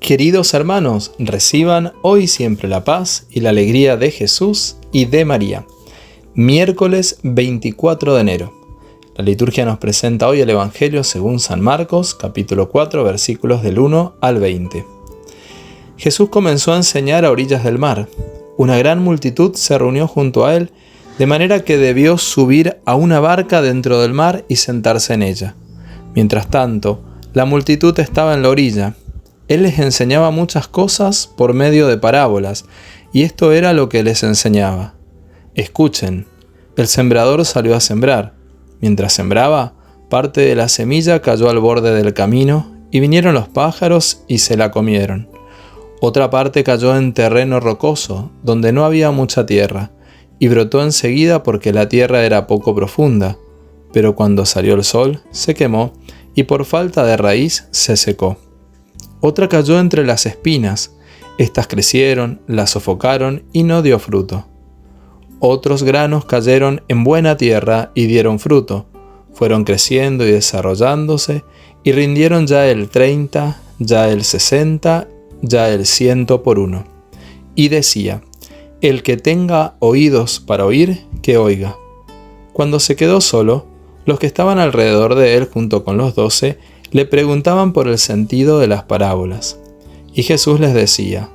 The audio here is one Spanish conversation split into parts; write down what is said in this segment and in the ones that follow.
Queridos hermanos, reciban hoy siempre la paz y la alegría de Jesús y de María. Miércoles 24 de enero. La liturgia nos presenta hoy el Evangelio según San Marcos, capítulo 4, versículos del 1 al 20. Jesús comenzó a enseñar a orillas del mar. Una gran multitud se reunió junto a él, de manera que debió subir a una barca dentro del mar y sentarse en ella. Mientras tanto, la multitud estaba en la orilla. Él les enseñaba muchas cosas por medio de parábolas, y esto era lo que les enseñaba. Escuchen, el sembrador salió a sembrar. Mientras sembraba, parte de la semilla cayó al borde del camino, y vinieron los pájaros y se la comieron. Otra parte cayó en terreno rocoso, donde no había mucha tierra, y brotó enseguida porque la tierra era poco profunda, pero cuando salió el sol se quemó y por falta de raíz se secó. Otra cayó entre las espinas, éstas crecieron, la sofocaron y no dio fruto. Otros granos cayeron en buena tierra y dieron fruto, fueron creciendo y desarrollándose, y rindieron ya el treinta, ya el sesenta, ya el ciento por uno. Y decía, el que tenga oídos para oír, que oiga. Cuando se quedó solo, los que estaban alrededor de él junto con los doce le preguntaban por el sentido de las parábolas. Y Jesús les decía,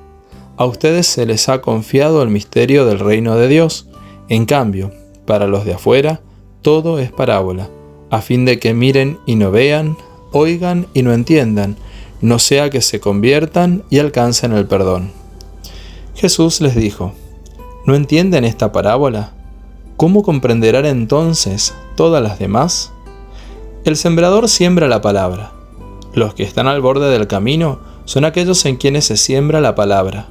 A ustedes se les ha confiado el misterio del reino de Dios, en cambio, para los de afuera, todo es parábola, a fin de que miren y no vean, oigan y no entiendan, no sea que se conviertan y alcancen el perdón. Jesús les dijo, ¿no entienden esta parábola? ¿Cómo comprenderán entonces todas las demás? El sembrador siembra la palabra. Los que están al borde del camino son aquellos en quienes se siembra la palabra.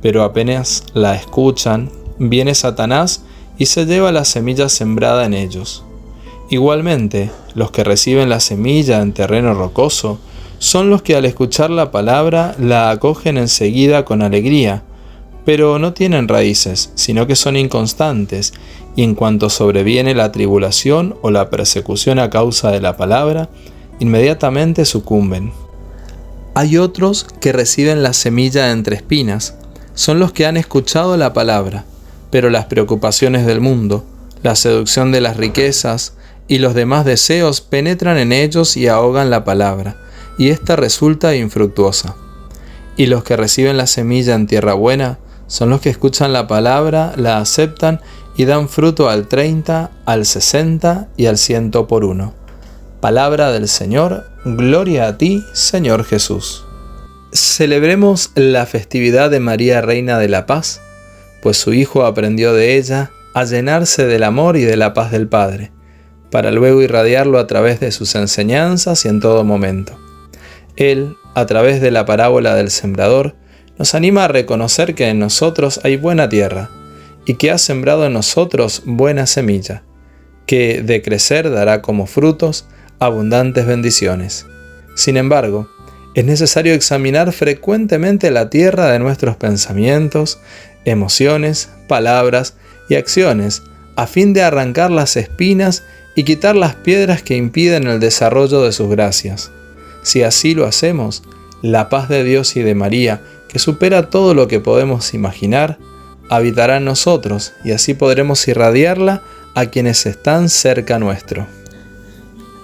Pero apenas la escuchan, viene Satanás y se lleva la semilla sembrada en ellos. Igualmente, los que reciben la semilla en terreno rocoso son los que al escuchar la palabra la acogen enseguida con alegría, pero no tienen raíces, sino que son inconstantes, y en cuanto sobreviene la tribulación o la persecución a causa de la palabra, inmediatamente sucumben. Hay otros que reciben la semilla entre espinas, son los que han escuchado la palabra, pero las preocupaciones del mundo, la seducción de las riquezas y los demás deseos penetran en ellos y ahogan la palabra, y ésta resulta infructuosa. Y los que reciben la semilla en tierra buena, son los que escuchan la palabra, la aceptan y dan fruto al 30, al 60 y al 100 por uno. Palabra del Señor, gloria a ti, Señor Jesús. Celebremos la festividad de María Reina de la Paz, pues su Hijo aprendió de ella a llenarse del amor y de la paz del Padre, para luego irradiarlo a través de sus enseñanzas y en todo momento. Él, a través de la parábola del sembrador, nos anima a reconocer que en nosotros hay buena tierra y que ha sembrado en nosotros buena semilla, que de crecer dará como frutos abundantes bendiciones. Sin embargo, es necesario examinar frecuentemente la tierra de nuestros pensamientos, emociones, palabras y acciones, a fin de arrancar las espinas y quitar las piedras que impiden el desarrollo de sus gracias. Si así lo hacemos, la paz de Dios y de María, que supera todo lo que podemos imaginar, habitará en nosotros y así podremos irradiarla a quienes están cerca nuestro.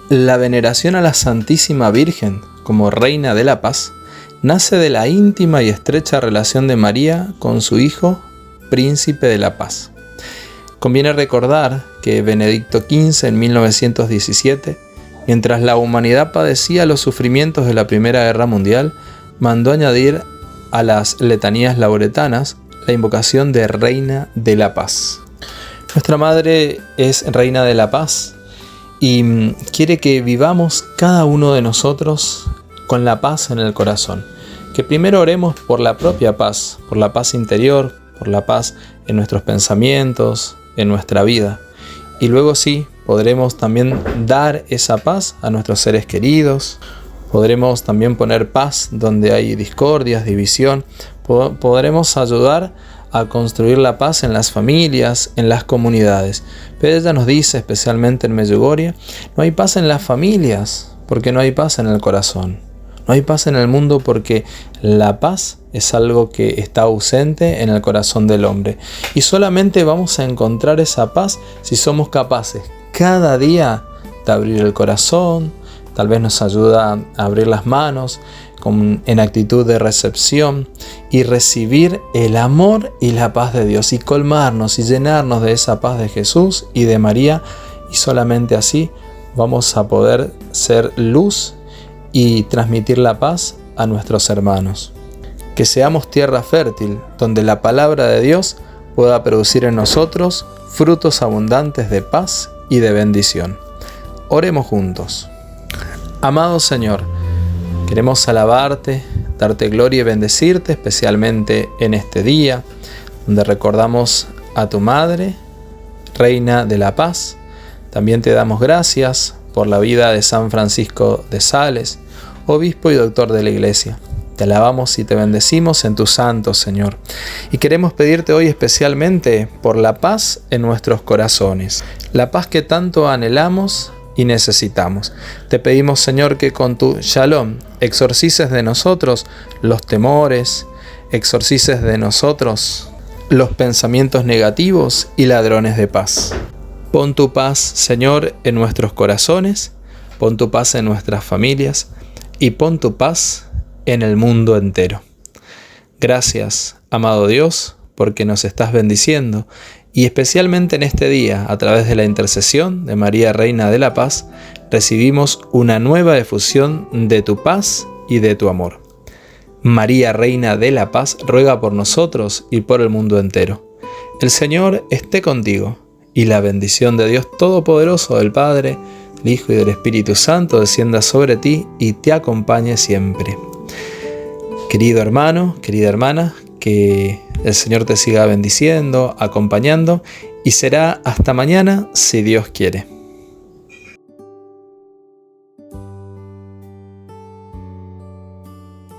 La veneración a la Santísima Virgen como Reina de la Paz nace de la íntima y estrecha relación de María con su Hijo, Príncipe de la Paz. Conviene recordar que Benedicto XV en 1917, mientras la humanidad padecía los sufrimientos de la Primera Guerra Mundial, mandó añadir a las letanías lauretanas la invocación de Reina de la Paz. Nuestra Madre es Reina de la Paz y mm, quiere que vivamos cada uno de nosotros con la paz en el corazón. Que primero oremos por la propia paz, por la paz interior, por la paz en nuestros pensamientos, en nuestra vida. Y luego sí, podremos también dar esa paz a nuestros seres queridos, Podremos también poner paz donde hay discordias, división. Podremos ayudar a construir la paz en las familias, en las comunidades. Pero ella nos dice, especialmente en Medjugorje, no hay paz en las familias porque no hay paz en el corazón. No hay paz en el mundo porque la paz es algo que está ausente en el corazón del hombre. Y solamente vamos a encontrar esa paz si somos capaces cada día de abrir el corazón, tal vez nos ayuda a abrir las manos en actitud de recepción y recibir el amor y la paz de Dios y colmarnos y llenarnos de esa paz de Jesús y de María y solamente así vamos a poder ser luz y transmitir la paz a nuestros hermanos. Que seamos tierra fértil donde la palabra de Dios pueda producir en nosotros frutos abundantes de paz y de bendición. Oremos juntos. Amado Señor, queremos alabarte, darte gloria y bendecirte, especialmente en este día, donde recordamos a tu Madre, Reina de la Paz. También te damos gracias por la vida de San Francisco de Sales, obispo y doctor de la Iglesia. Te alabamos y te bendecimos en tu santo, Señor. Y queremos pedirte hoy especialmente por la paz en nuestros corazones, la paz que tanto anhelamos y necesitamos. Te pedimos, Señor, que con tu shalom exorcices de nosotros los temores, exorcices de nosotros los pensamientos negativos y ladrones de paz. Pon tu paz, Señor, en nuestros corazones, pon tu paz en nuestras familias y pon tu paz en el mundo entero. Gracias, amado Dios, porque nos estás bendiciendo y especialmente en este día, a través de la intercesión de María Reina de la Paz, recibimos una nueva efusión de tu paz y de tu amor. María Reina de la Paz ruega por nosotros y por el mundo entero. El Señor esté contigo y la bendición de Dios Todopoderoso, del Padre, del Hijo y del Espíritu Santo descienda sobre ti y te acompañe siempre. Querido hermano, querida hermana, que el Señor te siga bendiciendo, acompañando y será hasta mañana si Dios quiere.